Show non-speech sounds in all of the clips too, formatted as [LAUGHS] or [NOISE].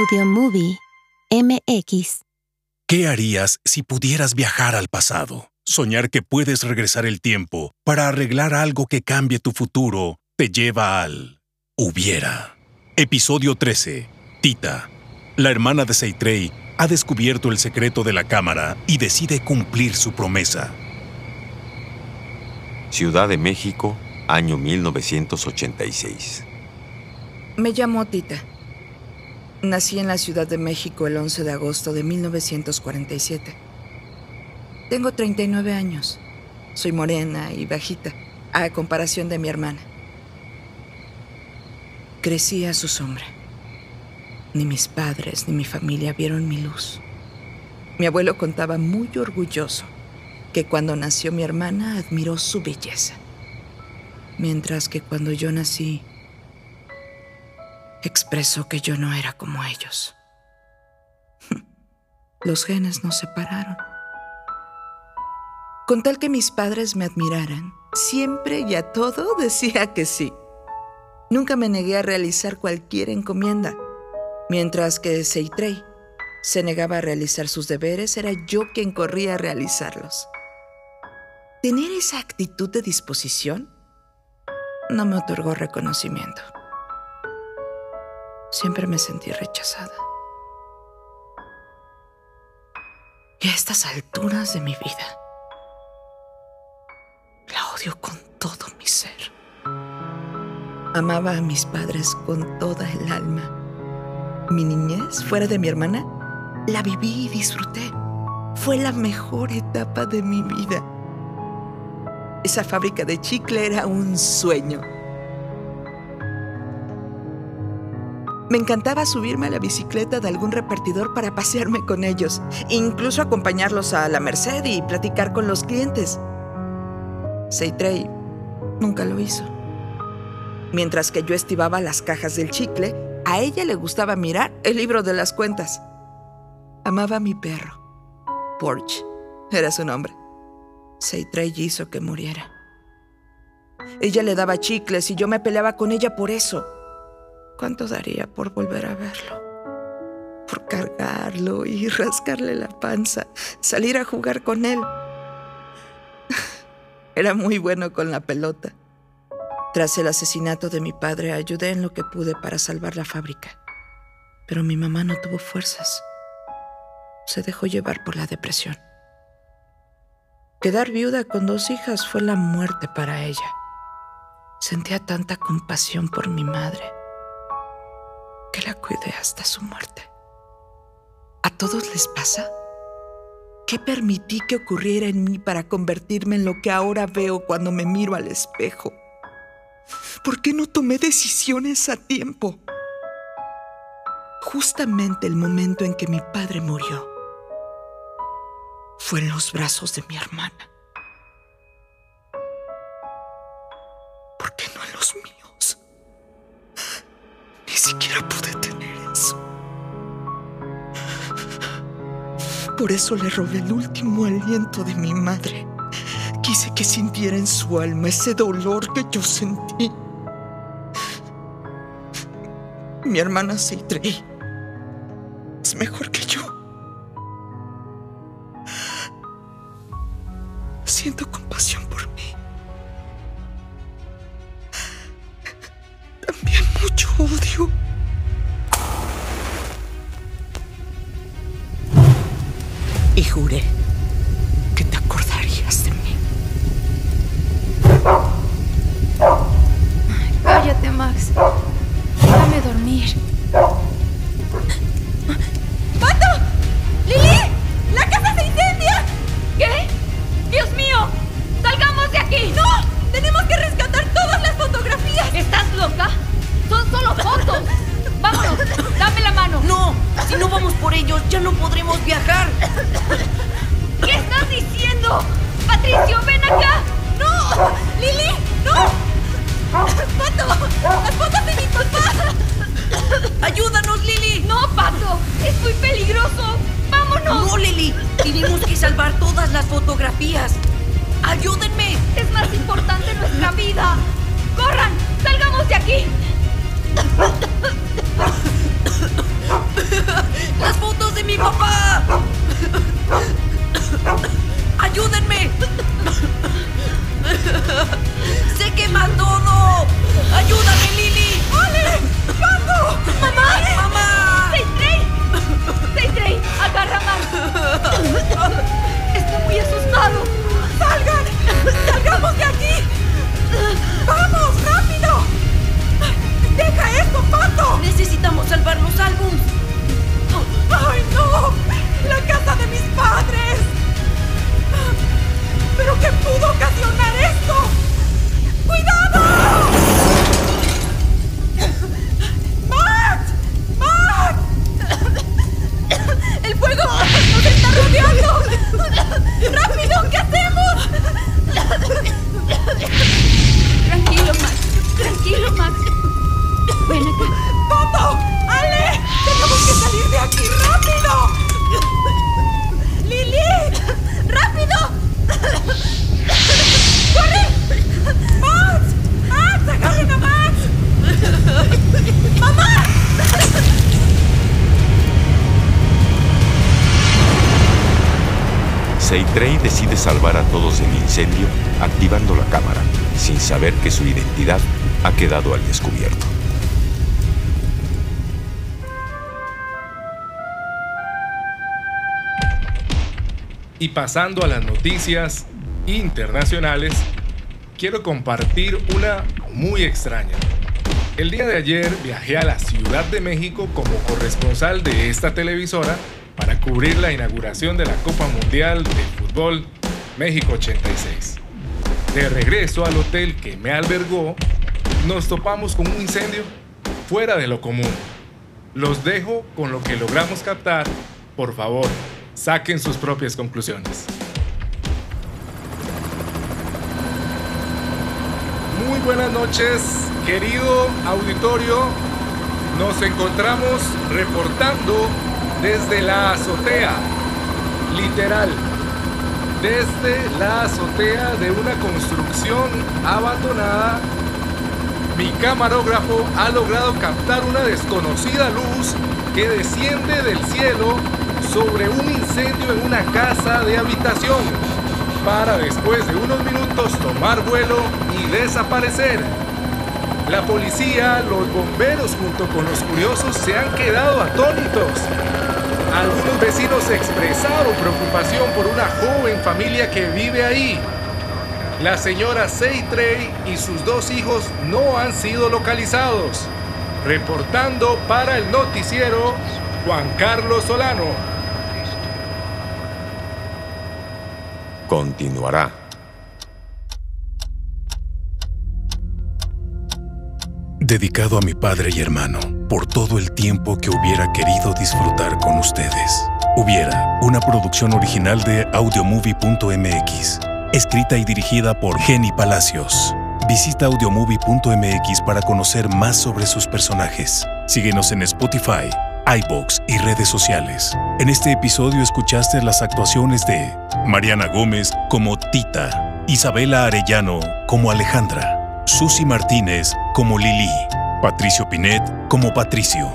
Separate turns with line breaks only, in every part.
Audio Movie MX.
¿Qué harías si pudieras viajar al pasado? Soñar que puedes regresar el tiempo para arreglar algo que cambie tu futuro te lleva al hubiera. Episodio 13. Tita. La hermana de Seitrey ha descubierto el secreto de la cámara y decide cumplir su promesa.
Ciudad de México, año 1986.
Me llamo Tita. Nací en la Ciudad de México el 11 de agosto de 1947. Tengo 39 años. Soy morena y bajita, a comparación de mi hermana. Crecí a su sombra. Ni mis padres ni mi familia vieron mi luz. Mi abuelo contaba muy orgulloso que cuando nació mi hermana admiró su belleza, mientras que cuando yo nací expresó que yo no era como ellos. [LAUGHS] Los genes nos separaron. Con tal que mis padres me admiraran, siempre y a todo [LAUGHS] decía que sí. Nunca me negué a realizar cualquier encomienda, mientras que Seitrey se negaba a realizar sus deberes, era yo quien corría a realizarlos. Tener esa actitud de disposición no me otorgó reconocimiento. Siempre me sentí rechazada. Y a estas alturas de mi vida, la odio con todo mi ser. Amaba a mis padres con toda el alma. Mi niñez, fuera de mi hermana, la viví y disfruté. Fue la mejor etapa de mi vida. Esa fábrica de chicle era un sueño. Me encantaba subirme a la bicicleta de algún repartidor para pasearme con ellos, incluso acompañarlos a la Merced y platicar con los clientes. Seitrey nunca lo hizo. Mientras que yo estivaba las cajas del chicle, a ella le gustaba mirar el libro de las cuentas. Amaba a mi perro. Porch era su nombre. Seitrey hizo que muriera. Ella le daba chicles y yo me peleaba con ella por eso. ¿Cuánto daría por volver a verlo? Por cargarlo y [LAUGHS] rascarle la panza, salir a jugar con él. [LAUGHS] Era muy bueno con la pelota. Tras el asesinato de mi padre, ayudé en lo que pude para salvar la fábrica. Pero mi mamá no tuvo fuerzas. Se dejó llevar por la depresión. Quedar viuda con dos hijas fue la muerte para ella. Sentía tanta compasión por mi madre que la cuidé hasta su muerte. ¿A todos les pasa? ¿Qué permití que ocurriera en mí para convertirme en lo que ahora veo cuando me miro al espejo? ¿Por qué no tomé decisiones a tiempo? Justamente el momento en que mi padre murió fue en los brazos de mi hermana. ¿Por qué no en los míos? Siquiera pude tener eso. Por eso le robé el último aliento de mi madre. Quise que sintiera en su alma ese dolor que yo sentí. Mi hermana Seitrey es mejor que yo. Siento compasión Y juré ¡Patricio! Ven
acá! ¡No! ¡Lili! ¡No!
¡Pato! ¡Apótate mi papá! ¡Ayúdanos, Lili!
¡No, Pato! ¡Es muy peligroso! ¡Vámonos!
¡No, Lili! Tenemos que salvar todas las fotografías.
¡Ayúdenme! Es más
importante nuestra vida. ¡Corran! ¡Salgamos de aquí! ¡Las fotos de
mi papá! ¡Ayúdenme! ¡Se quema todo!
¡Ayúdame, Lili! ¡Ole! ¡Mango! ¡Mamá! ¡Mamá!
¡Seitrey! ¡Seitrey!
¡Agarra más! Estoy muy
asustado! ¡Salgan! ¡Salgamos de aquí! ¡Vamos!
¡Rápido! ¡Lili! ¡Rápido! ¡Corre! ¡Max! ¡Max! ¡Agárrenlo, Max! ¡Mamá!
Seitrey decide salvar a todos del incendio activando la cámara, sin saber que su identidad ha quedado al descubierto.
Y pasando a las noticias internacionales, quiero compartir una muy extraña. El día de ayer viajé a la Ciudad de México como corresponsal de esta televisora para cubrir la inauguración de la Copa Mundial de Fútbol México 86. De regreso al hotel que me albergó, nos topamos con un incendio fuera de lo común. Los dejo con lo que logramos captar. Por favor, saquen sus propias conclusiones. Muy buenas noches, querido auditorio. Nos encontramos reportando desde la azotea, literal, desde la azotea de una construcción abandonada. Mi camarógrafo ha logrado captar una desconocida luz que desciende del cielo sobre un incendio en una casa de habitación, para después de unos minutos tomar vuelo y desaparecer. La policía, los bomberos junto con los curiosos se han quedado atónitos. Algunos vecinos expresaron preocupación por una joven familia que vive ahí. La señora Seitrey y sus dos hijos no han sido localizados. Reportando para el noticiero Juan Carlos Solano.
Continuará.
Dedicado a mi padre y hermano, por todo el tiempo que hubiera querido disfrutar con ustedes. Hubiera, una producción original de audiomovie.mx, escrita y dirigida por Jenny Palacios. Visita audiomovie.mx para conocer más sobre sus personajes. Síguenos en Spotify, iBox y redes sociales. En este episodio escuchaste las actuaciones de Mariana Gómez como Tita, Isabela Arellano como Alejandra, Susi Martínez como Lili, Patricio Pinet como Patricio,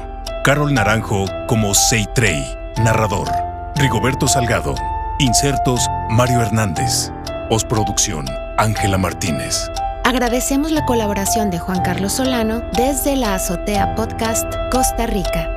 Carol Naranjo como Seitrey, narrador, Rigoberto Salgado, insertos Mario Hernández, postproducción Ángela Martínez.
Agradecemos la colaboración de Juan Carlos Solano desde la Azotea Podcast Costa Rica.